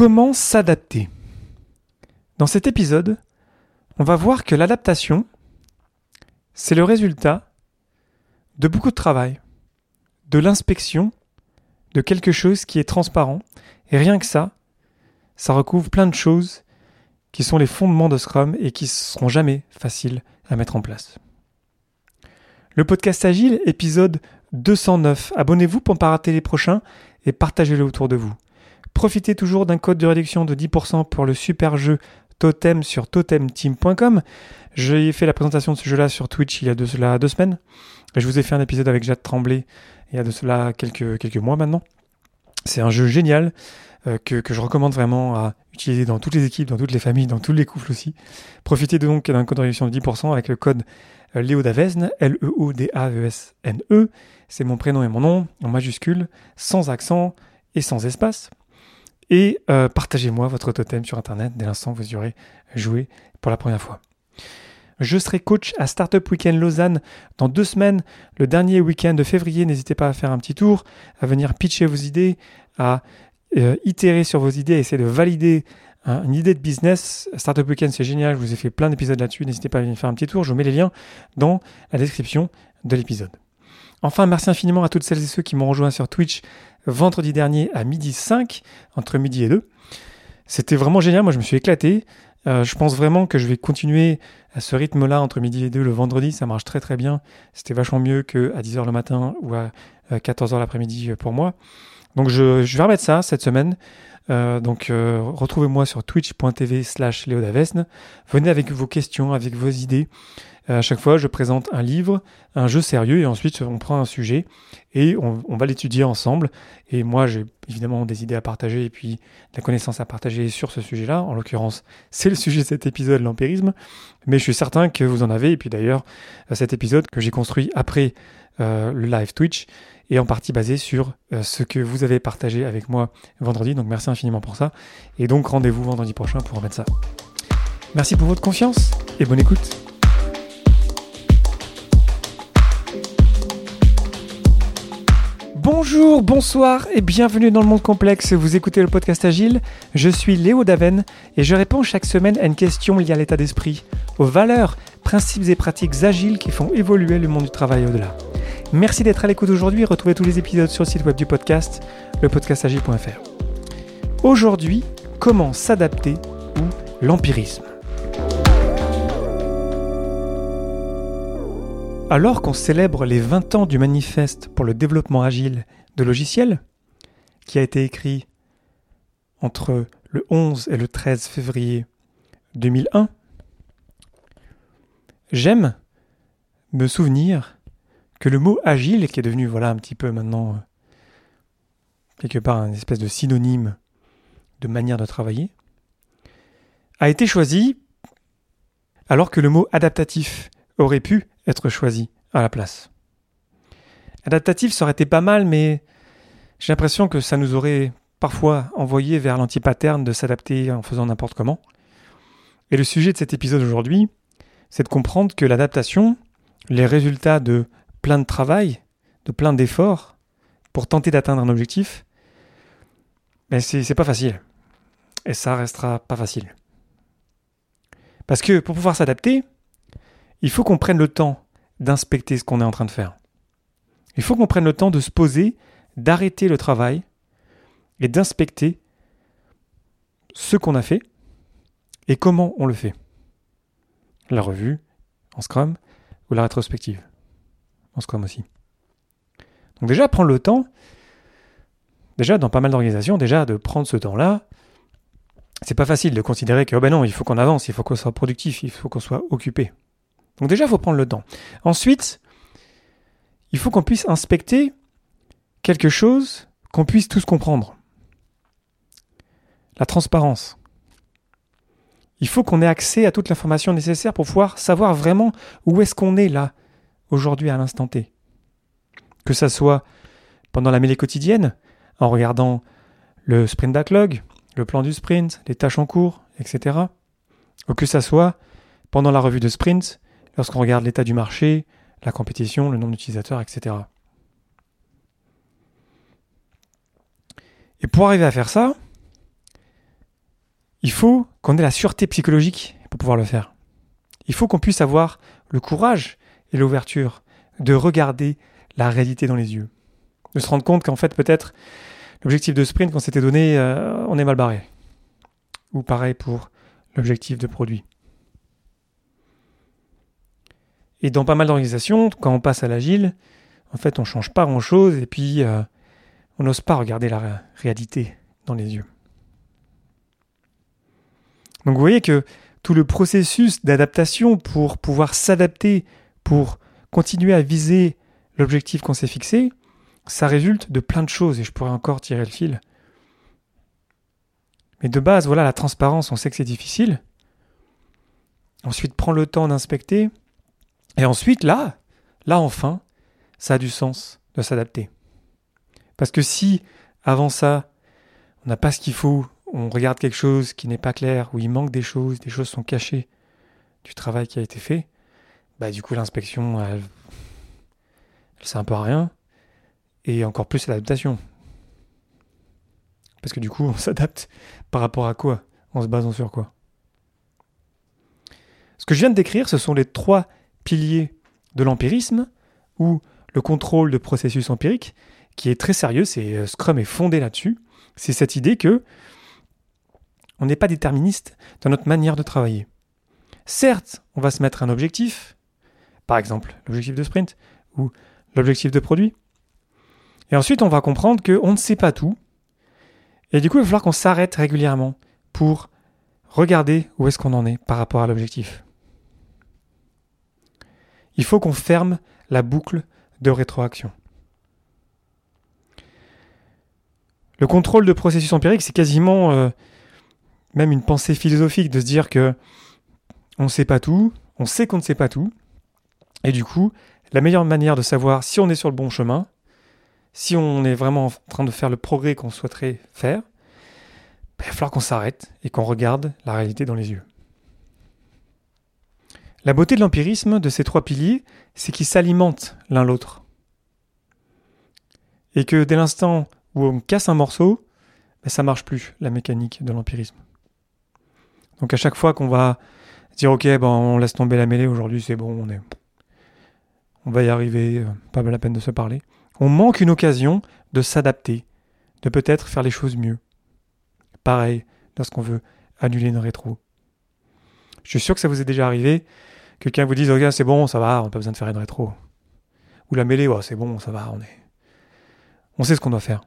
Comment s'adapter Dans cet épisode, on va voir que l'adaptation, c'est le résultat de beaucoup de travail, de l'inspection de quelque chose qui est transparent. Et rien que ça, ça recouvre plein de choses qui sont les fondements de Scrum et qui ne seront jamais faciles à mettre en place. Le podcast Agile, épisode 209. Abonnez-vous pour ne pas rater les prochains et partagez-le autour de vous. Profitez toujours d'un code de réduction de 10% pour le super jeu Totem sur totemteam.com. J'ai fait la présentation de ce jeu-là sur Twitch il y a de cela deux semaines. Je vous ai fait un épisode avec Jade Tremblay il y a de cela quelques, mois maintenant. C'est un jeu génial euh, que, que, je recommande vraiment à utiliser dans toutes les équipes, dans toutes les familles, dans tous les couples aussi. Profitez donc d'un code de réduction de 10% avec le code euh, Léo Davesne, L-E-O-D-A-V-E-S-N-E. E e. C'est mon prénom et mon nom en majuscule, sans accent et sans espace. Et euh, partagez-moi votre totem sur Internet dès l'instant où vous y aurez joué pour la première fois. Je serai coach à Startup Weekend Lausanne dans deux semaines, le dernier week-end de février. N'hésitez pas à faire un petit tour, à venir pitcher vos idées, à euh, itérer sur vos idées, à essayer de valider hein, une idée de business. Startup Weekend, c'est génial. Je vous ai fait plein d'épisodes là-dessus. N'hésitez pas à venir faire un petit tour. Je vous mets les liens dans la description de l'épisode. Enfin, merci infiniment à toutes celles et ceux qui m'ont rejoint sur Twitch vendredi dernier à midi 5, entre midi et 2. C'était vraiment génial. Moi, je me suis éclaté. Euh, je pense vraiment que je vais continuer à ce rythme-là entre midi et 2 le vendredi. Ça marche très très bien. C'était vachement mieux qu'à 10h le matin ou à 14h l'après-midi pour moi. Donc je, je, vais remettre ça cette semaine. Euh, donc euh, retrouvez-moi sur twitch.tv slash léodavesne. Venez avec vos questions, avec vos idées. Euh, à chaque fois, je présente un livre, un jeu sérieux, et ensuite on prend un sujet et on, on va l'étudier ensemble. Et moi, j'ai évidemment des idées à partager et puis de la connaissance à partager sur ce sujet-là. En l'occurrence, c'est le sujet de cet épisode, l'empirisme. Mais je suis certain que vous en avez. Et puis d'ailleurs, cet épisode que j'ai construit après euh, le live Twitch et en partie basé sur euh, ce que vous avez partagé avec moi vendredi. Donc merci infiniment pour ça. Et donc rendez-vous vendredi prochain pour remettre ça. Merci pour votre confiance et bonne écoute. Bonjour, bonsoir et bienvenue dans le monde complexe. Vous écoutez le podcast Agile. Je suis Léo Daven et je réponds chaque semaine à une question liée à l'état d'esprit, aux valeurs, principes et pratiques agiles qui font évoluer le monde du travail au-delà. Merci d'être à l'écoute aujourd'hui. Retrouvez tous les épisodes sur le site web du podcast, lepodcastagile.fr. Aujourd'hui, comment s'adapter ou l'empirisme. Alors qu'on célèbre les 20 ans du manifeste pour le développement agile de logiciels, qui a été écrit entre le 11 et le 13 février 2001, j'aime me souvenir que le mot agile, qui est devenu voilà un petit peu maintenant euh, quelque part une espèce de synonyme de manière de travailler, a été choisi alors que le mot adaptatif aurait pu être choisi à la place. Adaptatif, ça aurait été pas mal, mais j'ai l'impression que ça nous aurait parfois envoyé vers l'anti-pattern de s'adapter en faisant n'importe comment. Et le sujet de cet épisode aujourd'hui, c'est de comprendre que l'adaptation, les résultats de plein de travail, de plein d'efforts pour tenter d'atteindre un objectif, mais c'est pas facile. Et ça restera pas facile. Parce que pour pouvoir s'adapter, il faut qu'on prenne le temps d'inspecter ce qu'on est en train de faire. Il faut qu'on prenne le temps de se poser, d'arrêter le travail et d'inspecter ce qu'on a fait et comment on le fait. La revue en Scrum ou la rétrospective en Scrum aussi. Donc déjà, prendre le temps, déjà dans pas mal d'organisations, déjà de prendre ce temps-là, c'est pas facile de considérer que oh ben non, il faut qu'on avance, il faut qu'on soit productif, il faut qu'on soit occupé. Donc déjà, il faut prendre le temps. Ensuite, il faut qu'on puisse inspecter quelque chose qu'on puisse tous comprendre. La transparence. Il faut qu'on ait accès à toute l'information nécessaire pour pouvoir savoir vraiment où est-ce qu'on est là, aujourd'hui à l'instant T. Que ça soit pendant la mêlée quotidienne, en regardant le sprint backlog, le plan du sprint, les tâches en cours, etc. Ou que ça soit pendant la revue de sprint, lorsqu'on regarde l'état du marché, la compétition, le nombre d'utilisateurs, etc. Et pour arriver à faire ça, il faut qu'on ait la sûreté psychologique pour pouvoir le faire. Il faut qu'on puisse avoir le courage et l'ouverture de regarder la réalité dans les yeux. De se rendre compte qu'en fait, peut-être, l'objectif de sprint qu'on s'était donné, euh, on est mal barré. Ou pareil pour l'objectif de produit. Et dans pas mal d'organisations, quand on passe à l'agile, en fait, on change pas grand-chose et puis euh, on n'ose pas regarder la réalité dans les yeux. Donc vous voyez que tout le processus d'adaptation pour pouvoir s'adapter, pour continuer à viser l'objectif qu'on s'est fixé, ça résulte de plein de choses et je pourrais encore tirer le fil. Mais de base, voilà, la transparence, on sait que c'est difficile. Ensuite, prendre le temps d'inspecter. Et ensuite, là, là enfin, ça a du sens de s'adapter. Parce que si, avant ça, on n'a pas ce qu'il faut, on regarde quelque chose qui n'est pas clair, où il manque des choses, des choses sont cachées du travail qui a été fait, bah du coup l'inspection, elle, elle sert un peu à rien, et encore plus l'adaptation. Parce que du coup, on s'adapte par rapport à quoi? En se basant sur quoi? Ce que je viens de décrire, ce sont les trois piliers de l'empirisme, ou le contrôle de processus empiriques, qui est très sérieux, c'est euh, Scrum est fondé là-dessus. C'est cette idée que on n'est pas déterministe dans notre manière de travailler. Certes, on va se mettre un objectif, par exemple l'objectif de sprint ou l'objectif de produit. Et ensuite, on va comprendre qu'on ne sait pas tout. Et du coup, il va falloir qu'on s'arrête régulièrement pour regarder où est-ce qu'on en est par rapport à l'objectif. Il faut qu'on ferme la boucle de rétroaction. Le contrôle de processus empirique, c'est quasiment euh, même une pensée philosophique de se dire que on ne sait pas tout, on sait qu'on ne sait pas tout, et du coup, la meilleure manière de savoir si on est sur le bon chemin, si on est vraiment en train de faire le progrès qu'on souhaiterait faire, ben, il va falloir qu'on s'arrête et qu'on regarde la réalité dans les yeux. La beauté de l'empirisme de ces trois piliers, c'est qu'ils s'alimentent l'un l'autre. Et que dès l'instant où on casse un morceau, ben ça marche plus, la mécanique de l'empirisme. Donc à chaque fois qu'on va dire ok, ben on laisse tomber la mêlée, aujourd'hui c'est bon, on est, on va y arriver, euh, pas la peine de se parler. On manque une occasion de s'adapter, de peut-être faire les choses mieux. Pareil lorsqu'on veut annuler une rétro. Je suis sûr que ça vous est déjà arrivé. Quelqu'un vous dise, ok, c'est bon, ça va, on n'a pas besoin de faire une rétro. Ou la mêlée, c'est bon, ça va, on est. On sait ce qu'on doit faire.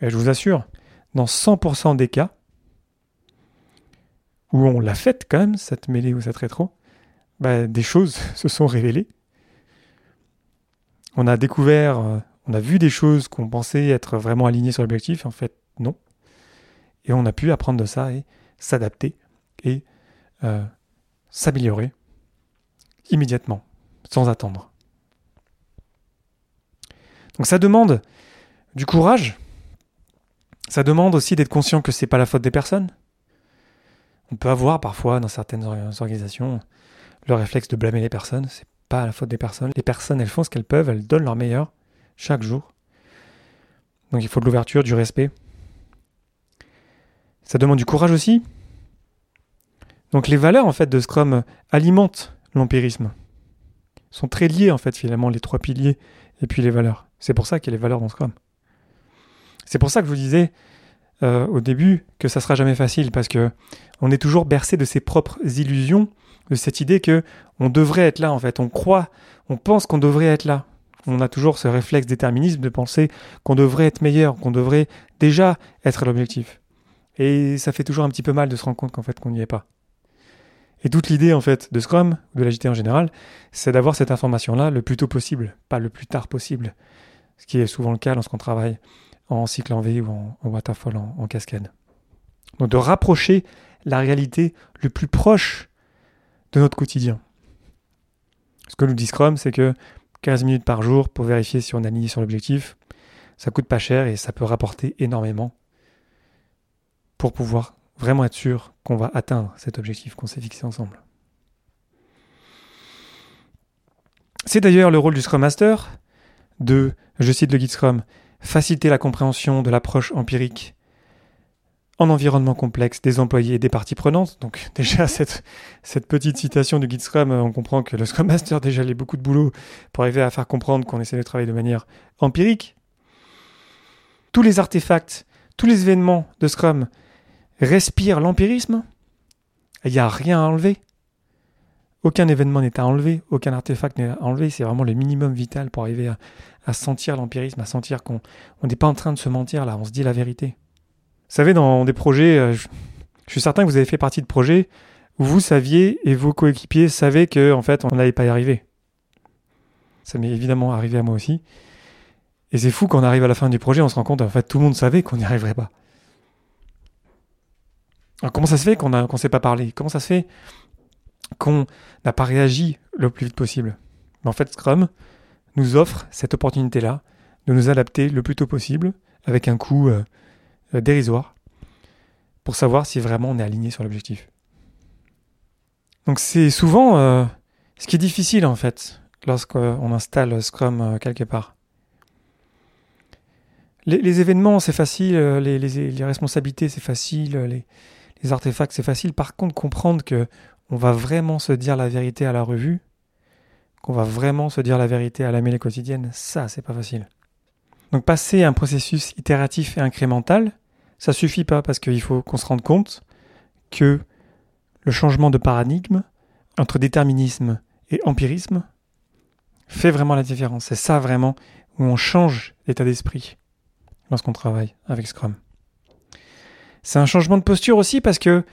Et je vous assure, dans 100% des cas, où on l'a faite quand même, cette mêlée ou cette rétro, bah, des choses se sont révélées. On a découvert, euh, on a vu des choses qu'on pensait être vraiment alignées sur l'objectif, en fait non. Et on a pu apprendre de ça et s'adapter et euh, s'améliorer immédiatement, sans attendre. Donc ça demande du courage, ça demande aussi d'être conscient que c'est pas la faute des personnes, on peut avoir parfois dans certaines organisations le réflexe de blâmer les personnes. C'est pas la faute des personnes. Les personnes, elles font ce qu'elles peuvent, elles donnent leur meilleur chaque jour. Donc il faut de l'ouverture, du respect. Ça demande du courage aussi. Donc les valeurs en fait de Scrum alimentent l'empirisme. Sont très liées en fait finalement les trois piliers et puis les valeurs. C'est pour ça qu'il y a les valeurs dans Scrum. C'est pour ça que je vous disais euh, au début que ça sera jamais facile parce que on est toujours bercé de ses propres illusions, de cette idée que on devrait être là en fait. On croit, on pense qu'on devrait être là. On a toujours ce réflexe déterminisme de penser qu'on devrait être meilleur, qu'on devrait déjà être l'objectif. Et ça fait toujours un petit peu mal de se rendre compte qu'en fait qu'on n'y est pas. Et toute l'idée en fait de Scrum, de l'agité en général, c'est d'avoir cette information-là le plus tôt possible, pas le plus tard possible. Ce qui est souvent le cas lorsqu'on travaille en cycle en V ou en, waterfall en, cascade. Donc de rapprocher la réalité le plus proche de notre quotidien. Ce que nous dit Scrum, c'est que 15 minutes par jour pour vérifier si on a aligné sur l'objectif, ça coûte pas cher et ça peut rapporter énormément pour pouvoir vraiment être sûr qu'on va atteindre cet objectif qu'on s'est fixé ensemble. C'est d'ailleurs le rôle du Scrum Master de, je cite le guide Scrum, faciliter la compréhension de l'approche empirique en environnement complexe, des employés et des parties prenantes. Donc déjà, cette, petite citation du guide Scrum, on comprend que le Scrum Master déjà a beaucoup de boulot pour arriver à faire comprendre qu'on essaie de travailler de manière empirique. Tous les artefacts, tous les événements de Scrum respirent l'empirisme. Il n'y a rien à enlever. Aucun événement n'est à enlever, aucun artefact n'est à enlever. C'est vraiment le minimum vital pour arriver à sentir l'empirisme, à sentir qu'on n'est pas en train de se mentir là, on se dit la vérité. Vous savez, dans des projets, euh, je, suis certain que vous avez fait partie de projets où vous saviez et vos coéquipiers savaient que en fait on n'allait pas y arriver. Ça m'est évidemment arrivé à moi aussi. Et c'est fou quand on arrive à la fin du projet, on se rend compte en fait tout le monde savait qu'on n'y arriverait pas. Alors comment ça se fait qu'on ne s'est pas parlé? Comment ça se fait qu'on n'a pas réagi le plus vite possible? En fait, Scrum nous offre cette opportunité-là de nous adapter le plus tôt possible avec un coût dérisoire pour savoir si vraiment on est aligné sur l'objectif. Donc c'est souvent euh, ce qui est difficile en fait lorsqu'on installe Scrum euh, quelque part. Les, événements c'est facile, les, responsabilités c'est facile, les, artefacts c'est facile. Par contre comprendre que on va vraiment se dire la vérité à la revue, qu'on va vraiment se dire la vérité à la mêlée quotidienne, ça c'est pas facile. Donc passer un processus itératif et incrémental, ça suffit pas parce qu'il faut qu'on se rende compte que le changement de paradigme entre déterminisme et empirisme fait vraiment la différence. C'est ça vraiment où on change l'état d'esprit lorsqu'on travaille avec Scrum. C'est un changement de posture aussi parce que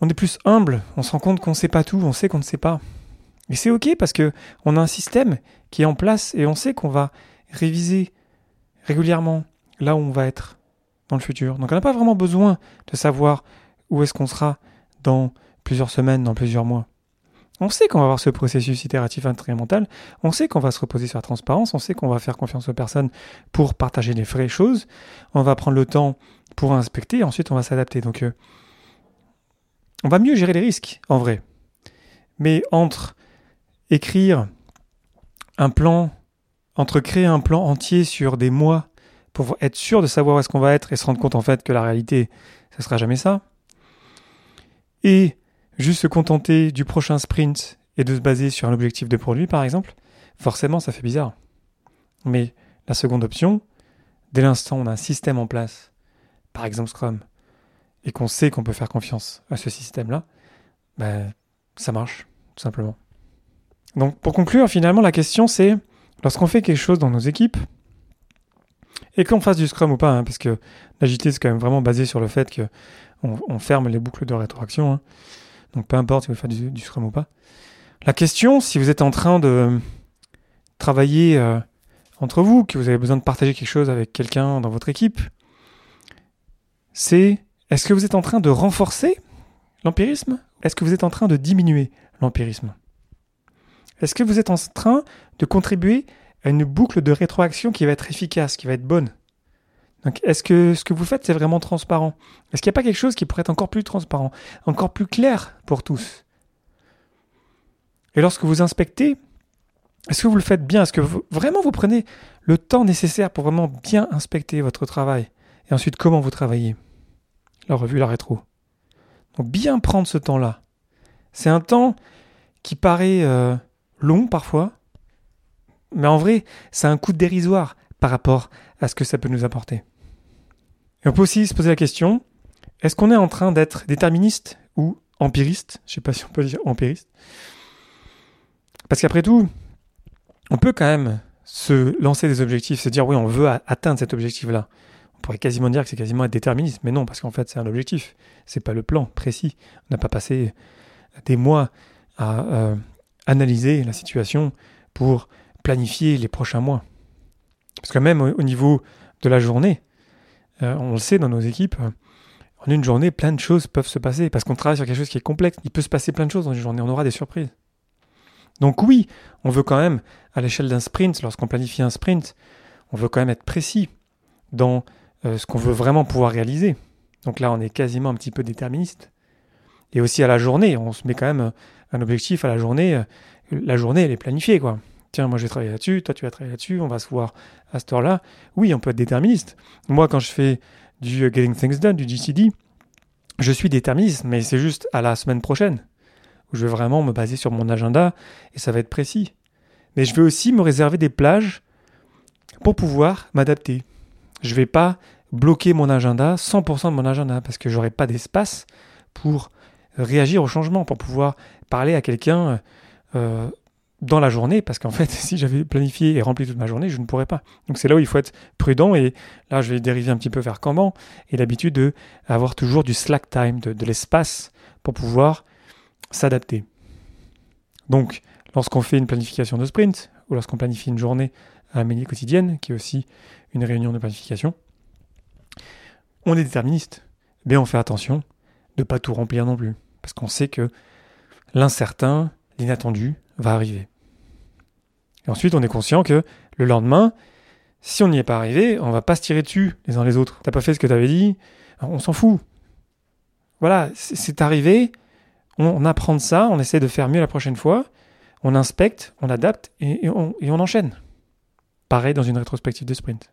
on est plus humble, on se rend compte qu'on ne sait pas tout, on sait qu'on ne sait pas. Et c'est ok parce que on a un système qui est en place et on sait qu'on va réviser régulièrement là où on va être dans le futur. Donc on n'a pas vraiment besoin de savoir où est-ce qu'on sera dans plusieurs semaines, dans plusieurs mois. On sait qu'on va avoir ce processus itératif incrémental, on sait qu'on va se reposer sur la transparence, on sait qu'on va faire confiance aux personnes pour partager les vraies choses, on va prendre le temps pour inspecter, et ensuite on va s'adapter. Donc euh, on va mieux gérer les risques, en vrai. Mais entre écrire un plan, entre créer un plan entier sur des mois pour être sûr de savoir où est-ce qu'on va être et se rendre compte en fait que la réalité, ce sera jamais ça. Et juste se contenter du prochain sprint et de se baser sur un objectif de produit, par exemple, forcément, ça fait bizarre. Mais la seconde option, dès l'instant où on a un système en place, par exemple Scrum, et qu'on sait qu'on peut faire confiance à ce système-là, ben, ça marche, tout simplement. Donc, pour conclure, finalement, la question c'est, lorsqu'on fait quelque chose dans nos équipes, et qu'on fasse du Scrum ou pas, hein, parce que l'agilité, c'est quand même vraiment basé sur le fait qu'on on ferme les boucles de rétroaction. Hein. Donc peu importe si vous faites du, Scrum ou pas. La question, si vous êtes en train de travailler euh, entre vous, que vous avez besoin de partager quelque chose avec quelqu'un dans votre équipe, c'est est-ce que vous êtes en train de renforcer l'empirisme? Est-ce que vous êtes en train de diminuer l'empirisme? Est-ce que vous êtes en train de contribuer à une boucle de rétroaction qui va être efficace, qui va être bonne. Donc, est-ce que ce que vous faites, c'est vraiment transparent? Est-ce qu'il n'y a pas quelque chose qui pourrait être encore plus transparent, encore plus clair pour tous? Et lorsque vous inspectez, est-ce que vous le faites bien? Est-ce que vraiment vous prenez le temps nécessaire pour vraiment bien inspecter votre travail? Et ensuite, comment vous travaillez? La revue, la rétro. Donc, bien prendre ce temps-là. C'est un temps qui paraît euh, long parfois, mais en vrai, c'est un coût dérisoire par rapport à ce que ça peut nous apporter. Et on peut aussi se poser la question, est-ce qu'on est en train d'être déterministe ou empiriste? Je ne sais pas si on peut dire empiriste. Parce qu'après tout, on peut quand même se lancer des objectifs, se dire oui, on veut atteindre cet objectif-là. On pourrait quasiment dire que c'est quasiment être déterministe, mais non, parce qu'en fait, c'est un objectif. C'est pas le plan précis. On n'a pas passé des mois à euh, analyser la situation pour planifier les prochains mois. Parce que même au, niveau de la journée, euh, on le sait dans nos équipes, en une journée, plein de choses peuvent se passer. Parce qu'on travaille sur quelque chose qui est complexe. Il peut se passer plein de choses dans une journée. On aura des surprises. Donc oui, on veut quand même, à l'échelle d'un sprint, lorsqu'on planifie un sprint, on veut quand même être précis dans euh, ce qu'on veut vraiment pouvoir réaliser. Donc là, on est quasiment un petit peu déterministe. Et aussi à la journée, on se met quand même un objectif à la journée. La journée, elle est planifiée, quoi tiens, moi je vais travailler là-dessus, toi tu vas travailler là-dessus, on va se voir à cette heure-là. Oui, on peut être déterministe. Moi, quand je fais du Getting Things Done, du GCD, je suis déterministe, mais c'est juste à la semaine prochaine, où je vais vraiment me baser sur mon agenda et ça va être précis. Mais je vais aussi me réserver des plages pour pouvoir m'adapter. Je vais pas bloquer mon agenda, 100% de mon agenda, parce que j'aurai pas d'espace pour réagir au changement, pour pouvoir parler à quelqu'un euh, dans la journée, parce qu'en fait, si j'avais planifié et rempli toute ma journée, je ne pourrais pas. Donc c'est là où il faut être prudent, et là je vais dériver un petit peu vers Kanban, et l'habitude de avoir toujours du slack time, de, l'espace pour pouvoir s'adapter. Donc, lorsqu'on fait une planification de sprint, ou lorsqu'on planifie une journée à la mini quotidienne, qui est aussi une réunion de planification, on est déterministe. Mais on fait attention de ne pas tout remplir non plus. Parce qu'on sait que l'incertain, l'inattendu va arriver. Et ensuite, on est conscient que le lendemain, si on n'y est pas arrivé, on va pas se tirer dessus les uns les autres. T'as pas fait ce que tu avais dit, on s'en fout. Voilà, c'est arrivé, on, apprend de ça, on essaie de faire mieux la prochaine fois, on inspecte, on adapte et on enchaîne. Pareil dans une rétrospective de sprint.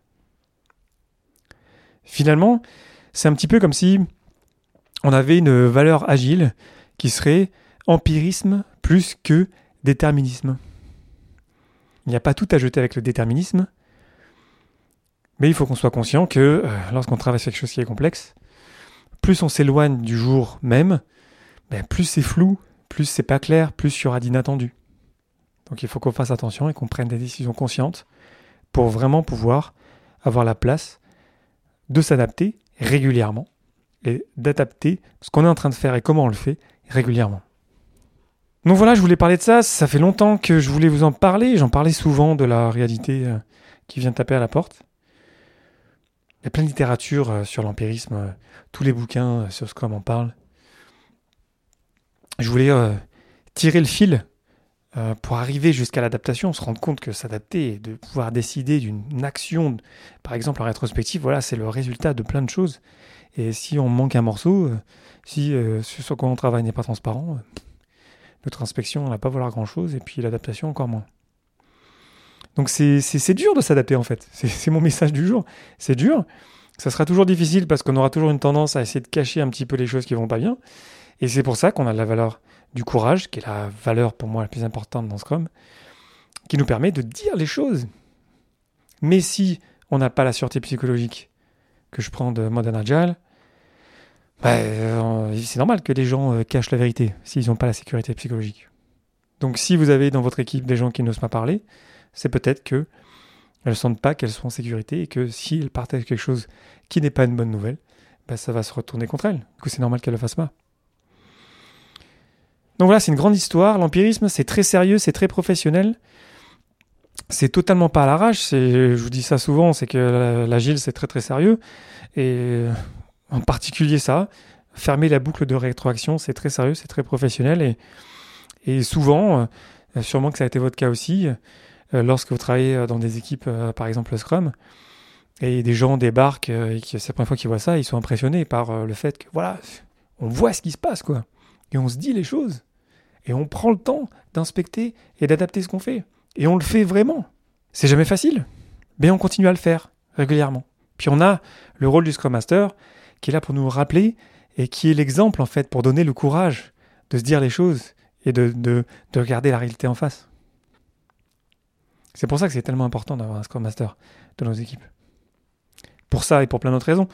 Finalement, c'est un petit peu comme si on avait une valeur agile qui serait empirisme plus que déterminisme. Il n'y a pas tout à jeter avec le déterminisme, mais il faut qu'on soit conscient que euh, lorsqu'on travaille sur quelque chose qui est complexe, plus on s'éloigne du jour même, ben, plus c'est flou, plus c'est pas clair, plus il y aura d'inattendu. Donc il faut qu'on fasse attention et qu'on prenne des décisions conscientes pour vraiment pouvoir avoir la place de s'adapter régulièrement et d'adapter ce qu'on est en train de faire et comment on le fait régulièrement. Donc voilà, je voulais parler de ça. Ça fait longtemps que je voulais vous en parler. J'en parlais souvent de la réalité euh, qui vient taper à la porte. Il y a plein de littérature euh, sur l'empirisme. Euh, tous les bouquins sur Scrum en parlent. Je voulais tirer le fil pour arriver jusqu'à l'adaptation, se rendre compte que s'adapter et de pouvoir décider d'une action, par exemple en rétrospective, voilà, c'est le résultat de plein de choses. Et si on manque un morceau, si ce sur quoi on travaille n'est pas transparent, notre inspection n'a pas vouloir grand-chose, et puis l'adaptation encore moins. Donc c'est dur de s'adapter en fait. C'est mon message du jour. C'est dur. Ça sera toujours difficile parce qu'on aura toujours une tendance à essayer de cacher un petit peu les choses qui vont pas bien. Et c'est pour ça qu'on a la valeur du courage, qui est la valeur pour moi la plus importante dans Scrum, qui nous permet de dire les choses. Mais si on n'a pas la sûreté psychologique que je prends de Modern Agile, bah, euh, c'est normal que les gens euh, cachent la vérité s'ils n'ont pas la sécurité psychologique. Donc si vous avez dans votre équipe des gens qui n'osent pas parler, c'est peut-être que elles ne sentent pas qu'elles sont en sécurité et que si elles partagent quelque chose qui n'est pas une bonne nouvelle, bah, ça va se retourner contre elles. Du c'est normal qu'elles le fassent pas. Donc voilà, c'est une grande histoire. L'empirisme, c'est très sérieux, c'est très professionnel. C'est totalement pas à l'arrache. Je vous dis ça souvent, c'est que l'agile, c'est très très sérieux. Et en particulier ça. Fermer la boucle de rétroaction, c'est très sérieux, c'est très professionnel et, et souvent, euh, sûrement que ça a été votre cas aussi, euh, lorsque vous travaillez euh, dans des équipes, par exemple Scrum, et des gens débarquent et que c'est la première fois qu'ils voient ça, ils sont impressionnés par le fait que voilà, on voit ce qui se passe quoi, et on se dit les choses, et on prend le temps d'inspecter et d'adapter ce qu'on fait, et on le fait vraiment. C'est jamais facile, mais on continue à le faire régulièrement. Puis on a le rôle du Scrum Master, qui est là pour nous rappeler et qui est l'exemple en fait pour donner le courage de se dire les choses et de, de, de regarder la réalité en face. C'est pour ça que c'est tellement important d'avoir un Scrum Master dans nos équipes. Pour ça et pour plein d'autres raisons.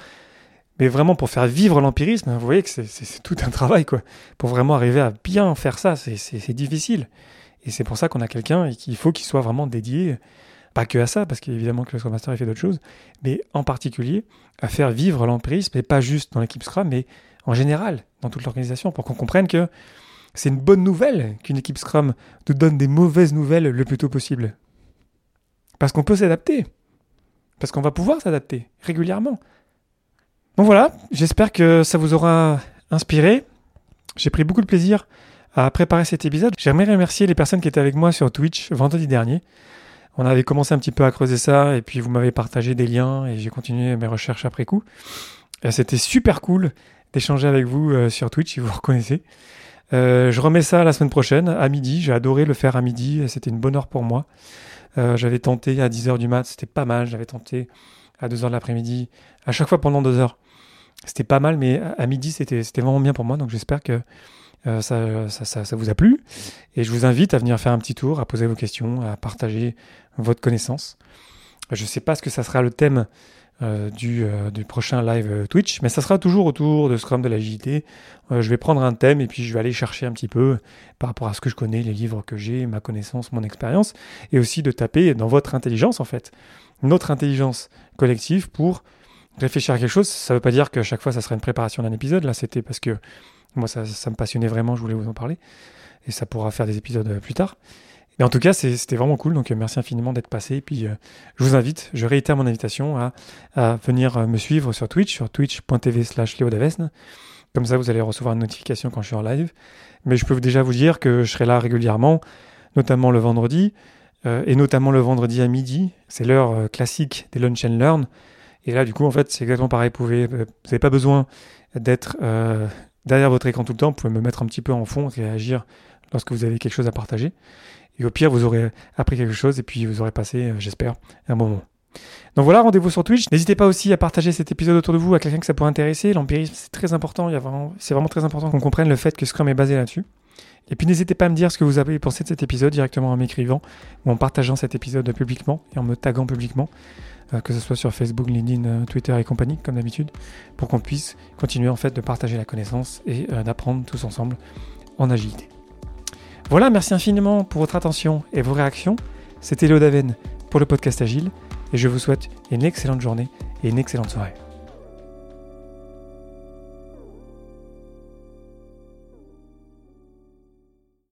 Mais vraiment pour faire vivre l'empirisme, vous voyez que c'est tout un travail quoi. Pour vraiment arriver à bien faire ça, c'est difficile. Et c'est pour ça qu'on a quelqu'un et qu'il faut qu'il soit vraiment dédié pas que à ça, parce qu'évidemment que le Scrum Master fait d'autres choses, mais en particulier à faire vivre l'empirisme, et pas juste dans l'équipe Scrum, mais en général, dans toute l'organisation, pour qu'on comprenne que c'est une bonne nouvelle qu'une équipe Scrum nous donne des mauvaises nouvelles le plus tôt possible. Parce qu'on peut s'adapter. Parce qu'on va pouvoir s'adapter régulièrement. Donc voilà, j'espère que ça vous aura inspiré. J'ai pris beaucoup de plaisir à préparer cet épisode. J'aimerais remercier les personnes qui étaient avec moi sur Twitch vendredi dernier. On avait commencé un petit peu à creuser ça, et puis vous m'avez partagé des liens, et j'ai continué mes recherches après coup. C'était super cool d'échanger avec vous euh, sur Twitch, si vous reconnaissez. Euh, je remets ça la semaine prochaine, à midi. J'ai adoré le faire à midi, c'était une bonne heure pour moi. Euh, j'avais tenté à 10h du mat, c'était pas mal. J'avais tenté à 2h de l'après-midi, à chaque fois pendant 2 heures. c'était pas mal, mais à midi, c'était vraiment bien pour moi. Donc j'espère que ça, ça, vous a plu. Et je vous invite à venir faire un petit tour, à poser vos questions, à partager votre connaissance. Je ne sais pas ce que ça sera le thème euh, du, euh, du, prochain live euh, Twitch, mais ça sera toujours autour de Scrum, de l'agilité. je vais prendre un thème et puis je vais aller chercher un petit peu par rapport à ce que je connais, les livres que j'ai, ma connaissance, mon expérience, et aussi de taper dans votre intelligence en fait, notre intelligence collective pour réfléchir à quelque chose. Ça ne veut pas dire que chaque fois ça sera une préparation d'un épisode. Là, c'était parce que moi ça, ça me passionnait vraiment, je voulais vous en parler, et ça pourra faire des épisodes plus tard. Mais en tout cas, c'était vraiment cool. Donc, euh, merci infiniment d'être passé. Et puis, euh, je vous invite, je réitère mon invitation à, venir euh, me suivre sur Twitch, sur twitch.tv slash léodavesne. Comme ça, vous allez recevoir une notification quand je suis en live. Mais je peux déjà vous dire que je serai là régulièrement, notamment le vendredi, et notamment le vendredi à midi. C'est l'heure classique des Lunch and Learn. Et là, du coup, en fait, c'est exactement pareil. Vous n'avez pas besoin d'être derrière votre écran tout le temps. Vous pouvez me mettre un petit peu en fond, réagir lorsque vous avez quelque chose à partager. Et au pire, vous aurez appris quelque chose et puis vous aurez passé, euh, j'espère, un bon moment. Donc voilà, rendez-vous sur Twitch. N'hésitez pas aussi à partager cet épisode autour de vous à quelqu'un que ça pourrait intéresser. L'empirisme, c'est très important. C'est vraiment très important qu'on comprenne le fait que Scrum est basé là-dessus. Et puis n'hésitez pas à me dire ce que vous avez pensé de cet épisode directement en m'écrivant ou en partageant cet épisode publiquement et en me taguant publiquement, euh, que ce soit sur Facebook, LinkedIn, euh, Twitter et compagnie, comme d'habitude, pour qu'on puisse continuer en fait de partager la connaissance et d'apprendre tous ensemble en agilité. Voilà, merci infiniment pour votre attention et vos réactions. C'était Léo Daven pour le podcast Agile et je vous souhaite une excellente journée et une excellente soirée.